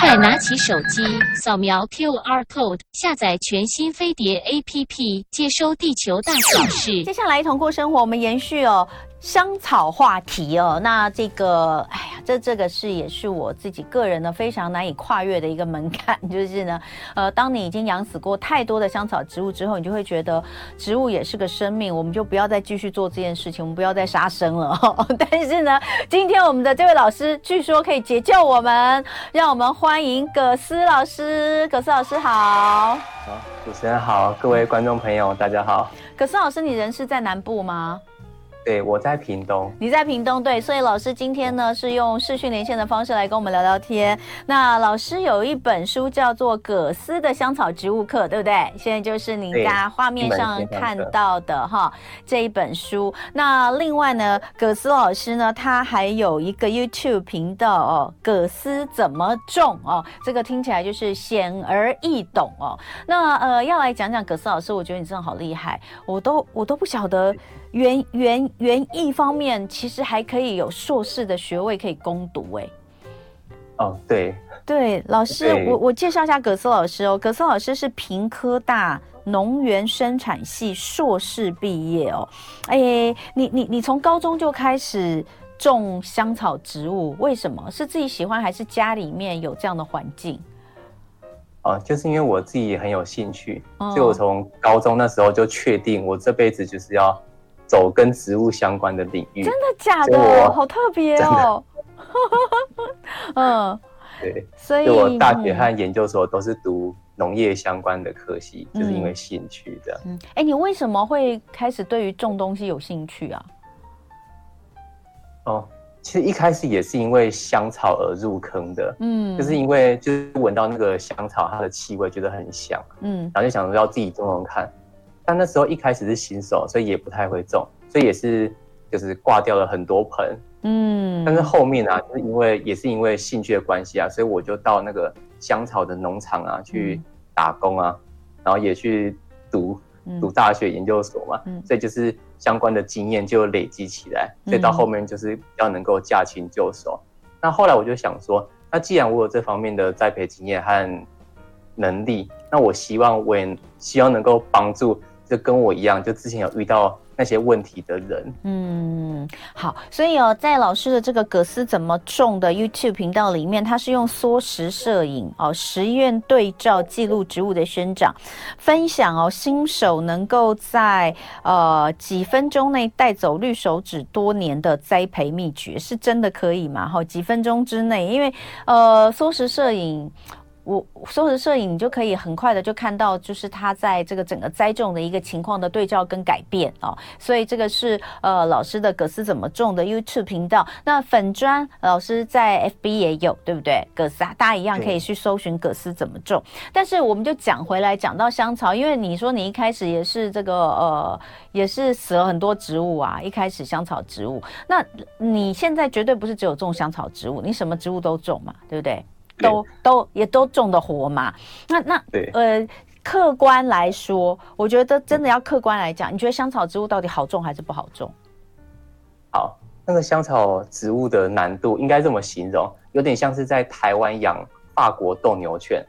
快拿起手机，扫描 QR code，下载全新飞碟 APP，接收地球大小事。接下来一同过生活，我们延续哦。香草话题哦，那这个，哎呀，这这个是也是我自己个人呢非常难以跨越的一个门槛，就是呢，呃，当你已经养死过太多的香草植物之后，你就会觉得植物也是个生命，我们就不要再继续做这件事情，我们不要再杀生了。但是呢，今天我们的这位老师据说可以解救我们，让我们欢迎葛斯老师。葛斯老师好，好，主持人好，各位观众朋友大家好。葛斯老师，你人是在南部吗？对，我在屏东。你在屏东，对，所以老师今天呢是用视讯连线的方式来跟我们聊聊天。那老师有一本书叫做《葛斯的香草植物课》，对不对？现在就是您家画面上看到的哈这一本书。那另外呢，葛斯老师呢，他还有一个 YouTube 频道哦，葛斯怎么种哦，这个听起来就是显而易懂哦。那呃，要来讲讲葛斯老师，我觉得你真的好厉害，我都我都不晓得。园园园艺方面，其实还可以有硕士的学位可以攻读哎。哦，对对，老师，我我介绍一下葛思老师哦。葛思老师是平科大农园生产系硕士毕业哦。哎，你你你从高中就开始种香草植物，为什么？是自己喜欢，还是家里面有这样的环境？哦，就是因为我自己也很有兴趣，哦、所以我从高中那时候就确定，我这辈子就是要。走跟植物相关的领域，真的假的？好特别哦！嗯，对，所以我大学和研究所都是读农业相关的科系，嗯、就是因为兴趣的。嗯，哎、欸，你为什么会开始对于种东西有兴趣啊？哦，其实一开始也是因为香草而入坑的。嗯，就是因为就是闻到那个香草它的气味，觉得很香。嗯，然后就想说要自己种种看。但那时候一开始是新手，所以也不太会种，所以也是就是挂掉了很多盆。嗯，但是后面啊，就是因为也是因为兴趣的关系啊，所以我就到那个香草的农场啊去打工啊，嗯、然后也去读读大学研究所嘛，嗯、所以就是相关的经验就累积起来，所以到后面就是比较能够驾轻就熟。嗯、那后来我就想说，那既然我有这方面的栽培经验和能力，那我希望我也希望能够帮助。就跟我一样，就之前有遇到那些问题的人。嗯，好，所以哦，在老师的这个葛斯怎么种的 YouTube 频道里面，他是用缩时摄影哦，实验对照记录植物的生长，分享哦，新手能够在呃几分钟内带走绿手指多年的栽培秘诀，是真的可以吗？哈，几分钟之内，因为呃缩时摄影。我缩时摄影，你就可以很快的就看到，就是它在这个整个栽种的一个情况的对照跟改变哦。所以这个是呃老师的葛斯怎么种的 YouTube 频道。那粉砖老师在 FB 也有，对不对？葛斯啊，大家一样可以去搜寻葛斯怎么种。但是我们就讲回来，讲到香草，因为你说你一开始也是这个呃，也是死了很多植物啊。一开始香草植物，那你现在绝对不是只有种香草植物，你什么植物都种嘛，对不对？都都也都种的活嘛？那那对呃，客观来说，我觉得真的要客观来讲，你觉得香草植物到底好种还是不好种？好，那个香草植物的难度应该这么形容，有点像是在台湾养法国斗牛犬。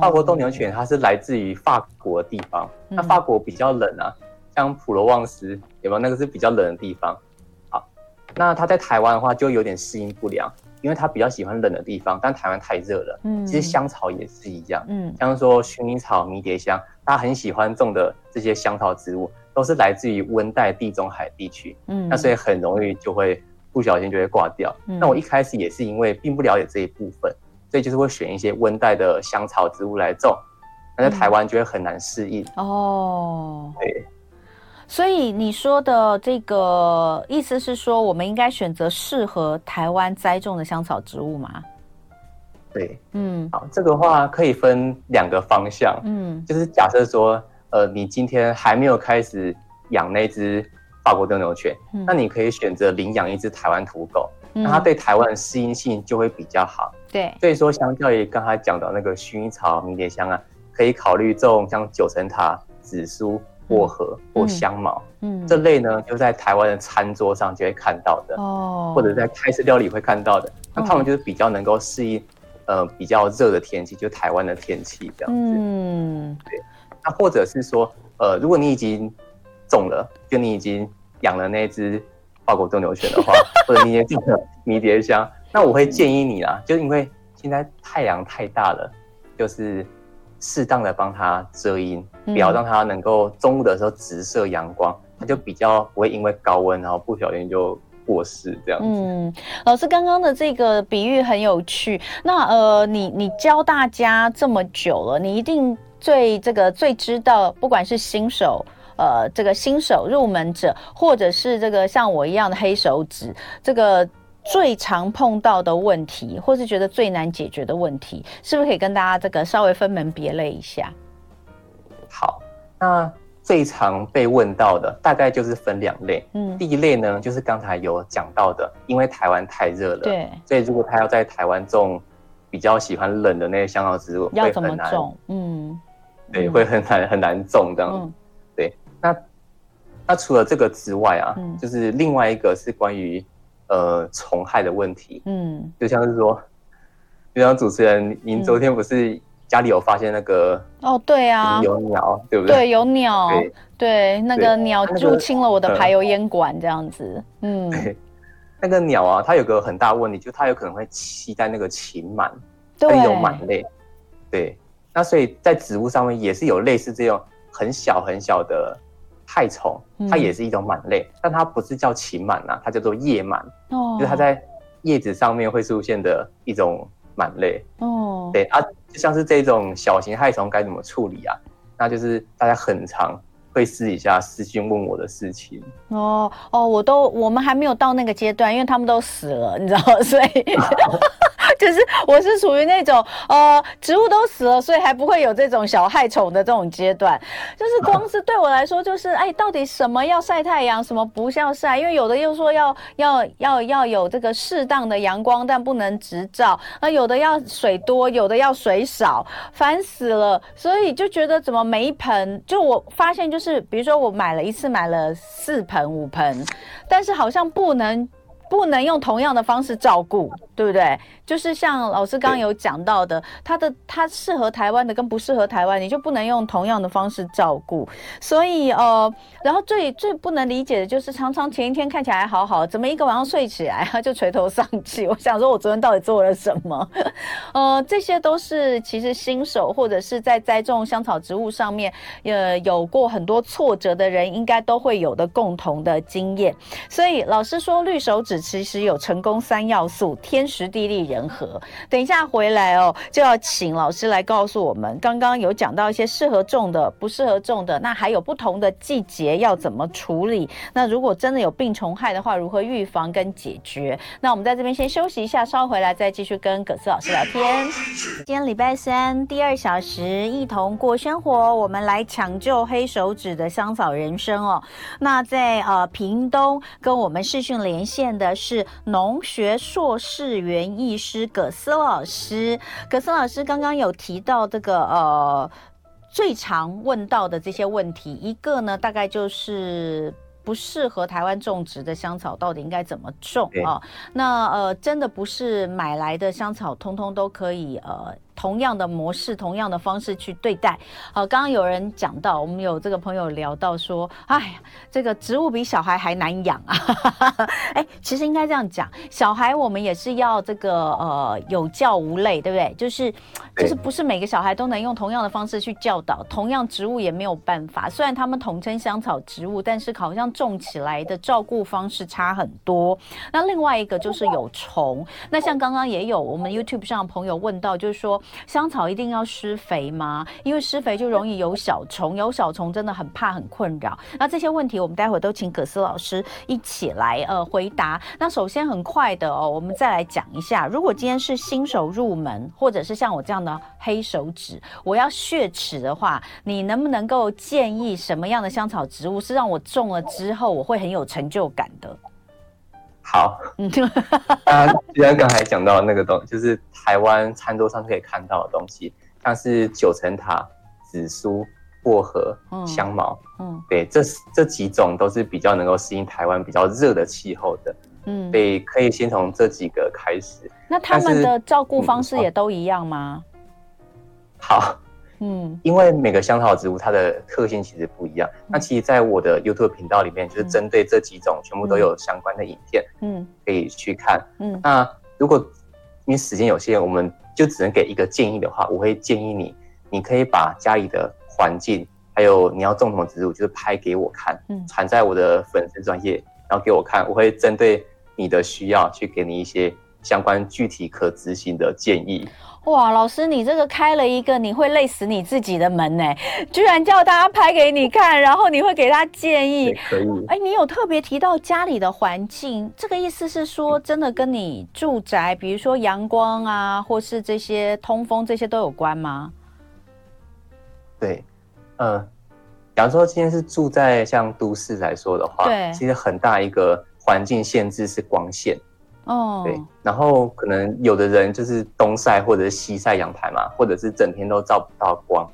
法国斗牛犬它是来自于法国的地方，嗯、那法国比较冷啊，像普罗旺斯有没有？那个是比较冷的地方。好，那它在台湾的话就有点适应不良。因为他比较喜欢冷的地方，但台湾太热了。嗯，其实香草也是一样。嗯，像说薰衣草、迷迭香，大家很喜欢种的这些香草植物，都是来自于温带地中海地区。嗯，那所以很容易就会不小心就会挂掉。嗯，那我一开始也是因为并不了解这一部分，所以就是会选一些温带的香草植物来种，那在台湾就会很难适应。哦，对。所以你说的这个意思是说，我们应该选择适合台湾栽种的香草植物吗？对，嗯，好，这个话可以分两个方向，嗯，就是假设说，呃，你今天还没有开始养那只法国斗牛犬，嗯，那你可以选择领养一只台湾土狗，嗯，那它对台湾的适应性就会比较好。对，所以说相较于刚才讲到那个薰衣草、迷迭香啊，可以考虑种像九层塔、紫苏。薄荷或香茅，嗯，嗯，这类呢，就在台湾的餐桌上就会看到的，哦，或者在泰式料理会看到的，那他们就是比较能够适应呃比较热的天气，就台湾的天气这样子。嗯，对。那或者是说，呃，如果你已经种了，就你已经养了那只法国斗牛犬的话，或者你也种了迷迭香，那我会建议你啦，就因为现在太阳太大了，就是适当的帮它遮阴，不要让它能够中午的时候直射阳光，它就比较不会因为高温然后不小心就过世这样子。嗯，老师刚刚的这个比喻很有趣。那呃，你你教大家这么久了，你一定。最这个最知道，不管是新手，呃，这个新手入门者，或者是这个像我一样的黑手指，这个最常碰到的问题，或是觉得最难解决的问题，是不是可以跟大家这个稍微分门别类一下？好，那最常被问到的大概就是分两类，嗯，第一类呢，就是刚才有讲到的，因为台湾太热了，对，所以如果他要在台湾种比较喜欢冷的那些香料植物，要怎么种？嗯。对，会很难很难种这样。嗯、对，那那除了这个之外啊，嗯、就是另外一个是关于呃虫害的问题。嗯，就像是说，就像主持人，您昨天不是家里有发现那个？哦，对啊，有鸟，对不对？对，有鸟。对，对，那个鸟入侵了我的排油烟管，这样子。嗯，那个鸟啊，它有个很大问题，就它有可能会栖在那个禽螨，它有螨类。对。那所以在植物上面也是有类似这种很小很小的害虫，它也是一种螨类，嗯、但它不是叫禽螨呐，它叫做叶螨，哦、就是它在叶子上面会出现的一种螨类。哦，对啊，就像是这种小型害虫该怎么处理啊？那就是大家很常会私底下私信问我的事情。哦哦，我都我们还没有到那个阶段，因为他们都死了，你知道，所以。就是我是属于那种呃植物都死了，所以还不会有这种小害虫的这种阶段。就是光是对我来说，就是哎，到底什么要晒太阳，什么不要晒？因为有的又说要要要要有这个适当的阳光，但不能直照。那有的要水多，有的要水少，烦死了。所以就觉得怎么每一盆，就我发现就是，比如说我买了一次买了四盆五盆，但是好像不能不能用同样的方式照顾，对不对？就是像老师刚刚有讲到的，它的它适合台湾的跟不适合台湾，你就不能用同样的方式照顾。所以呃，然后最最不能理解的就是，常常前一天看起来还好好，怎么一个晚上睡起来他就垂头丧气？我想说，我昨天到底做了什么？呃，这些都是其实新手或者是在栽种香草植物上面，呃，有过很多挫折的人，应该都会有的共同的经验。所以老师说，绿手指其实有成功三要素：天时地利人。和等一下回来哦，就要请老师来告诉我们。刚刚有讲到一些适合种的、不适合种的，那还有不同的季节要怎么处理？那如果真的有病虫害的话，如何预防跟解决？那我们在这边先休息一下，稍回来再继续跟葛斯老师聊天。今天礼拜三第二小时，一同过生活，我们来抢救黑手指的香草人生哦。那在呃屏东跟我们视讯连线的是农学硕士园艺师。是葛斯老师，葛斯老师刚刚有提到这个呃最常问到的这些问题，一个呢大概就是不适合台湾种植的香草到底应该怎么种啊？那呃真的不是买来的香草通通都可以呃。同样的模式，同样的方式去对待。好，刚刚有人讲到，我们有这个朋友聊到说，哎呀，这个植物比小孩还难养啊。哎，其实应该这样讲，小孩我们也是要这个呃有教无类，对不对？就是就是不是每个小孩都能用同样的方式去教导，同样植物也没有办法。虽然他们统称香草植物，但是好像种起来的照顾方式差很多。那另外一个就是有虫。那像刚刚也有我们 YouTube 上的朋友问到，就是说。香草一定要施肥吗？因为施肥就容易有小虫，有小虫真的很怕很困扰。那这些问题我们待会都请葛斯老师一起来呃回答。那首先很快的哦，我们再来讲一下，如果今天是新手入门，或者是像我这样的黑手指，我要血齿的话，你能不能够建议什么样的香草植物是让我种了之后我会很有成就感的？好，那既然刚才讲到那个东，就是台湾餐桌上可以看到的东西，像是九层塔、紫苏、薄荷、香茅，嗯，嗯对，这这几种都是比较能够适应台湾比较热的气候的。嗯，所以可以先从这几个开始。那他们的照顾方式也都一样吗？好，嗯，因为每个香草植物它的特性其实不一样。嗯、那其实，在我的 YouTube 频道里面，就是针对这几种，全部都有相关的影片，嗯，可以去看。嗯，那如果因为时间有限，我们就只能给一个建议的话，我会建议你，你可以把家里的环境，还有你要种什么植物，就是拍给我看，嗯，传在我的粉丝专业，然后给我看，我会针对你的需要去给你一些相关具体可执行的建议。哇，老师，你这个开了一个你会累死你自己的门呢，居然叫大家拍给你看，然后你会给他建议。可以。哎，你有特别提到家里的环境，这个意思是说，真的跟你住宅，比如说阳光啊，或是这些通风这些都有关吗？对，呃，假如说今天是住在像都市来说的话，对，其实很大一个环境限制是光线。哦，对，然后可能有的人就是东晒或者是西晒阳台嘛，或者是整天都照不到光，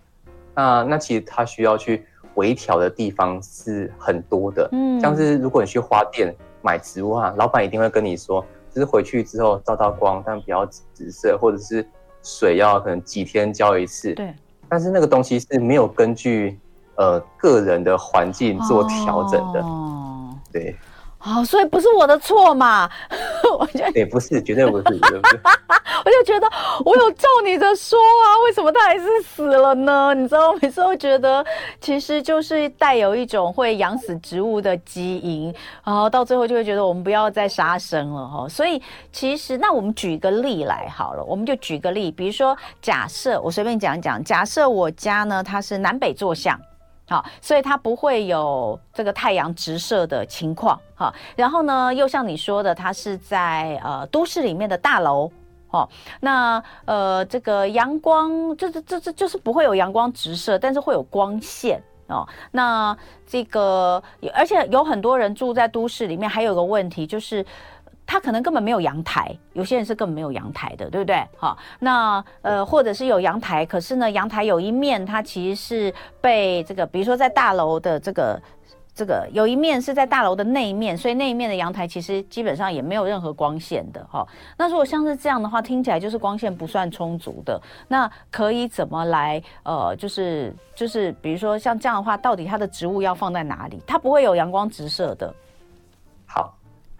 那那其实他需要去微调的地方是很多的，嗯，像是如果你去花店买植物啊，老板一定会跟你说，就是回去之后照到光，但不要直射，或者是水要可能几天浇一次，对，但是那个东西是没有根据呃个人的环境做调整的，哦，对。哦，所以不是我的错嘛？我觉得也不是，绝对不是。我就觉得我有照你的说啊，为什么他还是死了呢？你知道，每次会觉得其实就是带有一种会养死植物的基因，然后到最后就会觉得我们不要再杀生了哈。所以其实，那我们举一个例来好了，我们就举个例，比如说假设我随便讲讲，假设我家呢，它是南北坐向。好，所以它不会有这个太阳直射的情况。好，然后呢，又像你说的，它是在呃都市里面的大楼。好，那呃这个阳光，就是这这就是不会有阳光直射，但是会有光线哦。那这个而且有很多人住在都市里面，还有个问题就是。他可能根本没有阳台，有些人是根本没有阳台的，对不对？好，那呃，或者是有阳台，可是呢，阳台有一面它其实是被这个，比如说在大楼的这个这个有一面是在大楼的那一面，所以那一面的阳台其实基本上也没有任何光线的哈。那如果像是这样的话，听起来就是光线不算充足的，那可以怎么来呃，就是就是比如说像这样的话，到底它的植物要放在哪里？它不会有阳光直射的。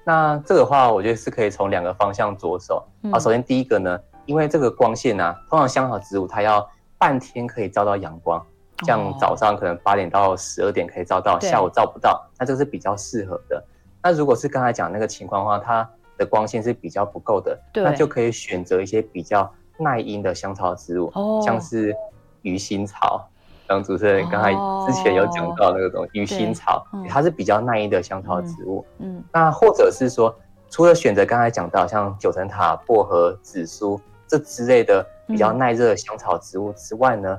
好。那这个话，我觉得是可以从两个方向着手。啊，首先第一个呢，因为这个光线呢、啊，通常香草植物它要半天可以照到阳光，像早上可能八点到十二点可以照到，下午照不到，那这是比较适合的。那如果是刚才讲那个情况的话，它的光线是比较不够的，那就可以选择一些比较耐阴的香草植物，像是鱼腥草。像主持人刚才之前有讲到那个东西，鱼腥草，它是比较耐阴的香草植物。嗯，那或者是说，除了选择刚才讲到像九层塔、薄荷、紫苏这之类的比较耐热的香草植物之外呢，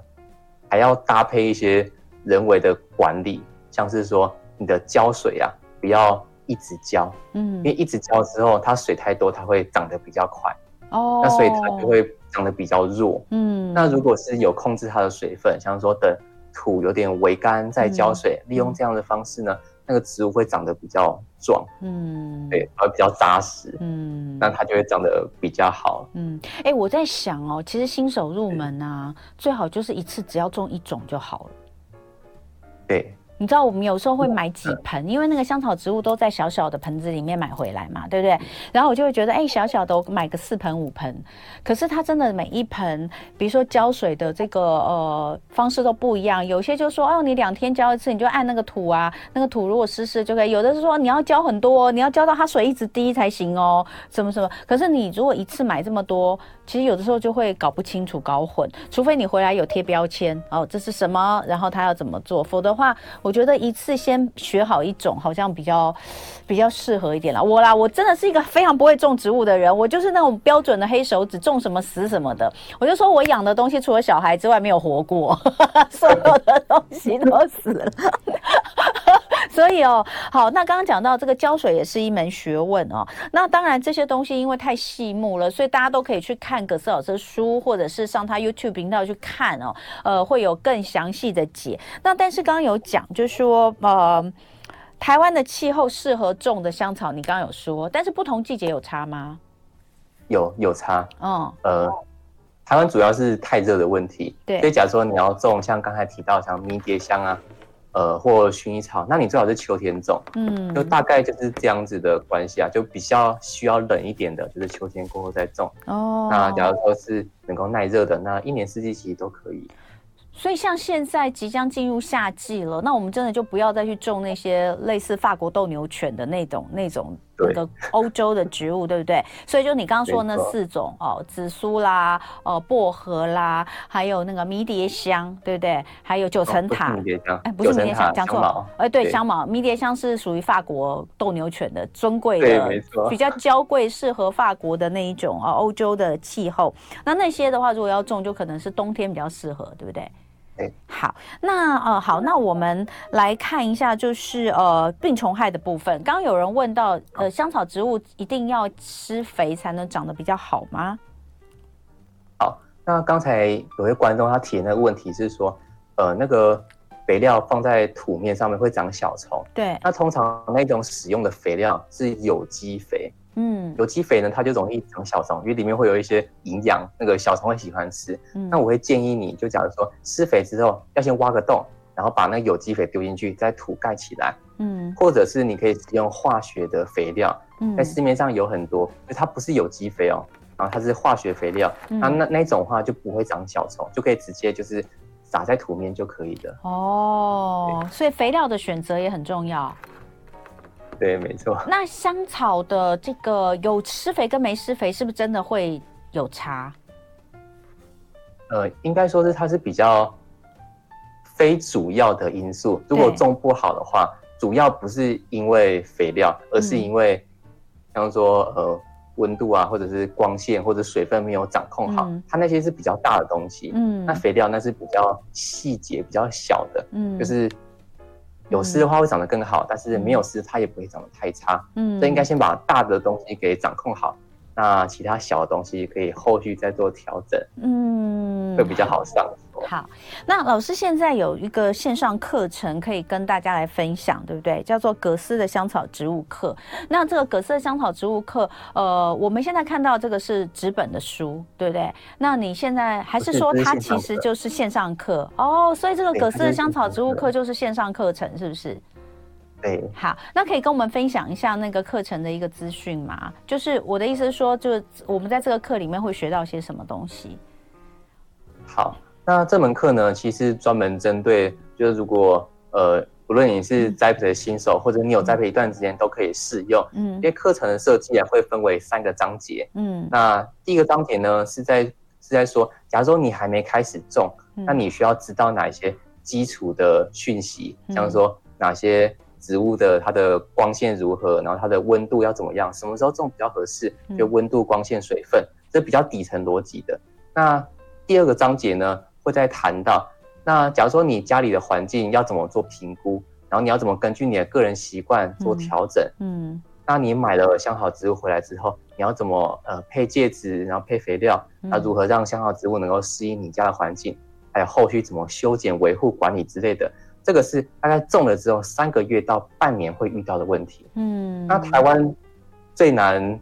还要搭配一些人为的管理，像是说你的浇水啊，不要一直浇，嗯，因为一直浇之后，它水太多，它会长得比较快。哦，那所以它就会。长得比较弱，嗯，那如果是有控制它的水分，像说等土有点微干再浇水，嗯，利用这样的方式呢，那个植物会长得比较壮，嗯，对，而比较扎实，嗯，那它就会长得比较好，嗯，哎，欸，我在想哦，其实新手入门啊，最好就是一次只要种一种就好了，对。你知道我们有时候会买几盆，因为那个香草植物都在小小的盆子里面买回来嘛，对不对？然后我就会觉得，哎，小小的我买个四盆五盆，可是它真的每一盆，比如说浇水的这个呃方式都不一样。有些就说，哦，你两天浇一次，你就按那个土啊，那个土如果湿湿就可以。有的是说你要浇很多，你要浇到它水一直滴才行哦，什么什么。可是你如果一次买这么多，其实有的时候就会搞不清楚、搞混。除非你回来有贴标签，哦，这是什么，然后他要怎么做，否则的话。我觉得一次先学好一种，好像比较比较适合一点啦。我啦，我真的是一个非常不会种植物的人，我就是那种标准的黑手指，种什么死什么的。我就说我养的东西除了小孩之外没有活过，所有的东西都死了。所以哦，好，那刚刚讲到这个浇水也是一门学问哦。那当然这些东西因为太细目了，所以大家都可以去看葛斯老师的书，或者是上他 YouTube 频道去看哦。呃，会有更详细的解。那但是刚刚有讲。就是说，呃，台湾的气候适合种的香草，你刚刚有说，但是不同季节有差吗？有有差，嗯，呃，台湾主要是太热的问题，对，所以假如说你要种像刚才提到像迷迭香啊，呃，或薰衣草，那你最好是秋天种，嗯，就大概就是这样子的关系啊，就比较需要冷一点的，就是秋天过后再种，哦，那假如说是能够耐热的，那一年四季其实都可以。所以像现在即将进入夏季了，那我们真的就不要再去种那些类似法国斗牛犬的那种那种那个欧洲的植物，对不对？所以就你刚刚说那四种哦，紫苏啦，哦薄荷啦，还有那个迷迭香，对不对？还有九层塔，哎，不是迷迭香，讲错了，哎，对，香茅，迷迭香是属于法国斗牛犬的尊贵的，比较 娇贵，适合法国的那一种啊，欧洲的气候。那那些的话，如果要种，就可能是冬天比较适合，对不对？好，那呃好，那我们来看一下，就是呃病虫害的部分。刚刚有人问到，呃香草植物一定要施肥才能长得比较好吗？好，那刚才有位观众他提的那个问题是说，呃那个肥料放在土面上面会长小虫。对，那通常那种使用的肥料是有机肥。嗯，有机肥呢，它就容易长小虫，因为里面会有一些营养，那个小虫会喜欢吃。嗯，那我会建议你就假如说施肥之后，要先挖个洞，然后把那个有机肥丢进去，再土盖起来。嗯，或者是你可以使用化学的肥料，嗯，在市面上有很多，就它不是有机肥哦，然后它是化学肥料，嗯，那那那种话就不会长小虫，就可以直接就是撒在土面就可以的。哦，所以肥料的选择也很重要。对，没错。那香草的这个有施肥跟没施肥，是不是真的会有差？呃，应该说是它是比较非主要的因素。如果种不好的话，主要不是因为肥料，而是因为，像说呃温度啊，或者是光线或者水分没有掌控好，嗯、它那些是比较大的东西。嗯，那肥料那是比较细节、比较小的。嗯，就是。有丝的话会长得更好，但是没有丝它也不会长得太差。嗯，所以应该先把大的东西给掌控好，那其他小的东西可以后续再做调整。嗯，会比较好上。好，那老师现在有一个线上课程可以跟大家来分享，对不对？叫做葛斯的香草植物课。那这个葛斯的香草植物课，呃，我们现在看到这个是纸本的书，对不对？那你现在还是说它其实就是线上课哦？所以这个葛斯的香草植物课就是线上课程，是不是？对。好，那可以跟我们分享一下那个课程的一个资讯吗？就是我的意思是说，就是我们在这个课里面会学到些什么东西？好。那这门课呢，其实专门针对，就是如果呃，不论你是栽培的新手，或者你有栽培一段时间，都可以适用。嗯，因为课程的设计啊，会分为三个章节。嗯，那第一个章节呢，是在是在说，假如说你还没开始种，那你需要知道哪一些基础的讯息，像说哪些植物的它的光线如何，然后它的温度要怎么样，什么时候种比较合适，就温度、光线、水分，这比较底层逻辑的。那第二个章节呢，会再谈到，那假如说你家里的环境要怎么做评估，然后你要怎么根据你的个人习惯做调整，嗯，嗯，那你买了香草植物回来之后，你要怎么呃配介质，然后配肥料，那如何让香草植物能够适应你家的环境，还有后续怎么修剪、维护、管理之类的，这个是大概种了之后三个月到半年会遇到的问题，嗯，那台湾最难。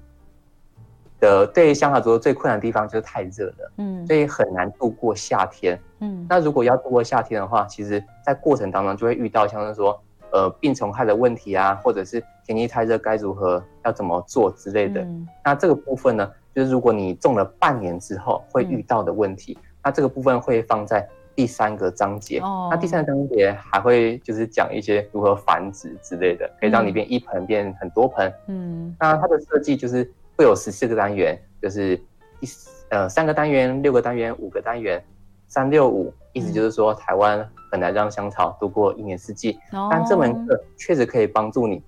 的对香草植物最困难的地方就是太热了，嗯，所以很难度过夏天，嗯。那如果要度过夏天的话，其实在过程当中就会遇到像是说，呃，病虫害的问题啊，或者是天气太热该如何要怎么做之类的。嗯、那这个部分呢，就是如果你种了半年之后会遇到的问题，嗯、那这个部分会放在第三个章节。哦。那第三个章节还会就是讲一些如何繁殖之类的，可以让你变一盆变很多盆。嗯。那它的设计就是。会有十四个单元，就是一呃三个单元、六个单元、五个单元，三六五，意思就是说台湾很难让香草度过一年四季，嗯、但这门课确实可以帮助你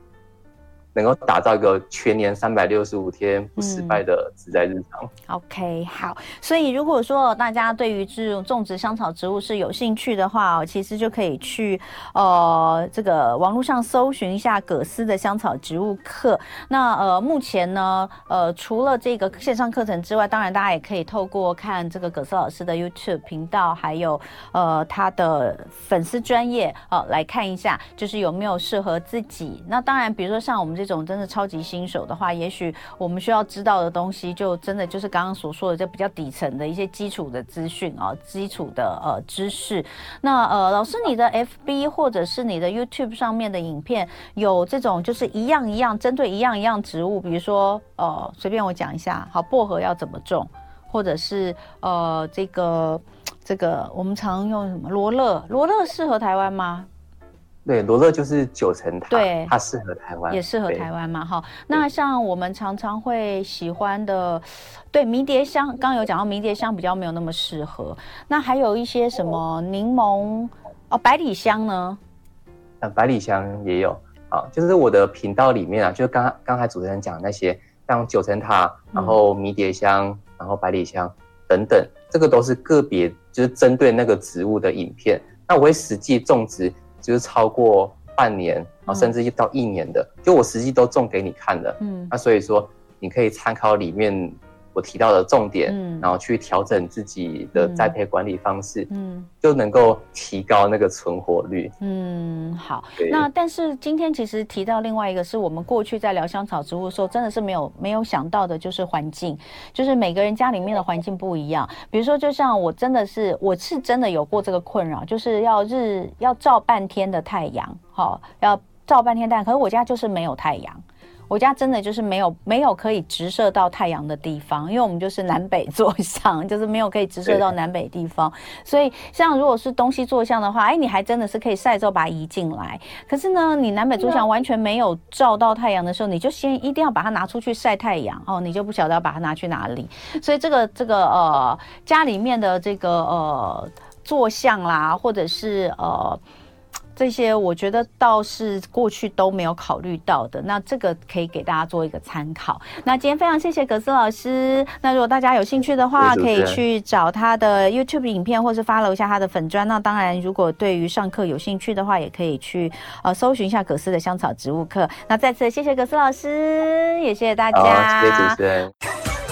能够打造一个全年三百六十五天不失败的植栽日常。嗯、OK，好。所以如果说大家对于这种种植香草植物是有兴趣的话哦，其实就可以去呃这个网络上搜寻一下葛斯的香草植物课。那呃目前呢呃除了这个线上课程之外，当然大家也可以透过看这个葛斯老师的 YouTube 频道，还有呃他的粉丝专业哦来看一下，就是有没有适合自己。那当然，比如说像我们这种真的超级新手的话，也许我们需要知道的东西，就真的就是刚刚所说的，就比较底层的一些基础的资讯啊，基础的呃知识。那呃，老师，你的 FB 或者是你的 YouTube 上面的影片，有这种就是一样一样针对一样一样植物，比如说呃，随便我讲一下，好，薄荷要怎么种，或者是呃，这个这个我们常用什么罗勒？罗勒适合台湾吗？对，罗勒就是九层塔，对，它适合台湾，也适合台湾嘛，哈。那像我们常常会喜欢的，对，迷迭香，刚刚有讲到迷迭香比较没有那么适合。那还有一些什么柠檬哦，百里香呢？呃，百里香也有啊，就是我的频道里面啊，就是刚刚才主持人讲那些，像九层塔，然后迷迭香，嗯、然后百里香等等，这个都是个别就是针对那个植物的影片。那我会实际种植。就是超过半年，甚至到一年的，嗯、就我实际都种给你看了。嗯，那所以说你可以参考里面我提到的重点，嗯，然后去调整自己的栽培管理方式，嗯，就能够提高那个存活率。嗯，好。那但是今天其实提到另外一个，是我们过去在聊香草植物的时候，真的是没有没有想到的，就是环境，就是每个人家里面的环境不一样。比如说，就像我真的是，我是真的有过这个困扰，就是要日要照半天的太阳，好，要照半天太阳，可是我家就是没有太阳。我家真的就是没有没有可以直射到太阳的地方，因为我们就是南北坐向，就是没有可以直射到南北地方。所以像如果是东西坐向的话，哎，你还真的是可以晒之后把它移进来。可是呢，你南北坐向完全没有照到太阳的时候，你就先一定要把它拿出去晒太阳哦，你就不晓得要把它拿去哪里。所以这个这个呃家里面的这个呃坐向啦，或者是呃。这些我觉得倒是过去都没有考虑到的，那这个可以给大家做一个参考。那今天非常谢谢葛斯老师。那如果大家有兴趣的话，可以去找他的 YouTube 影片，或是 follow 一下他的粉砖。那当然，如果对于上课有兴趣的话，也可以去呃搜寻一下葛斯的香草植物课。那再次谢谢葛斯老师，也谢谢大家。谢谢主持人。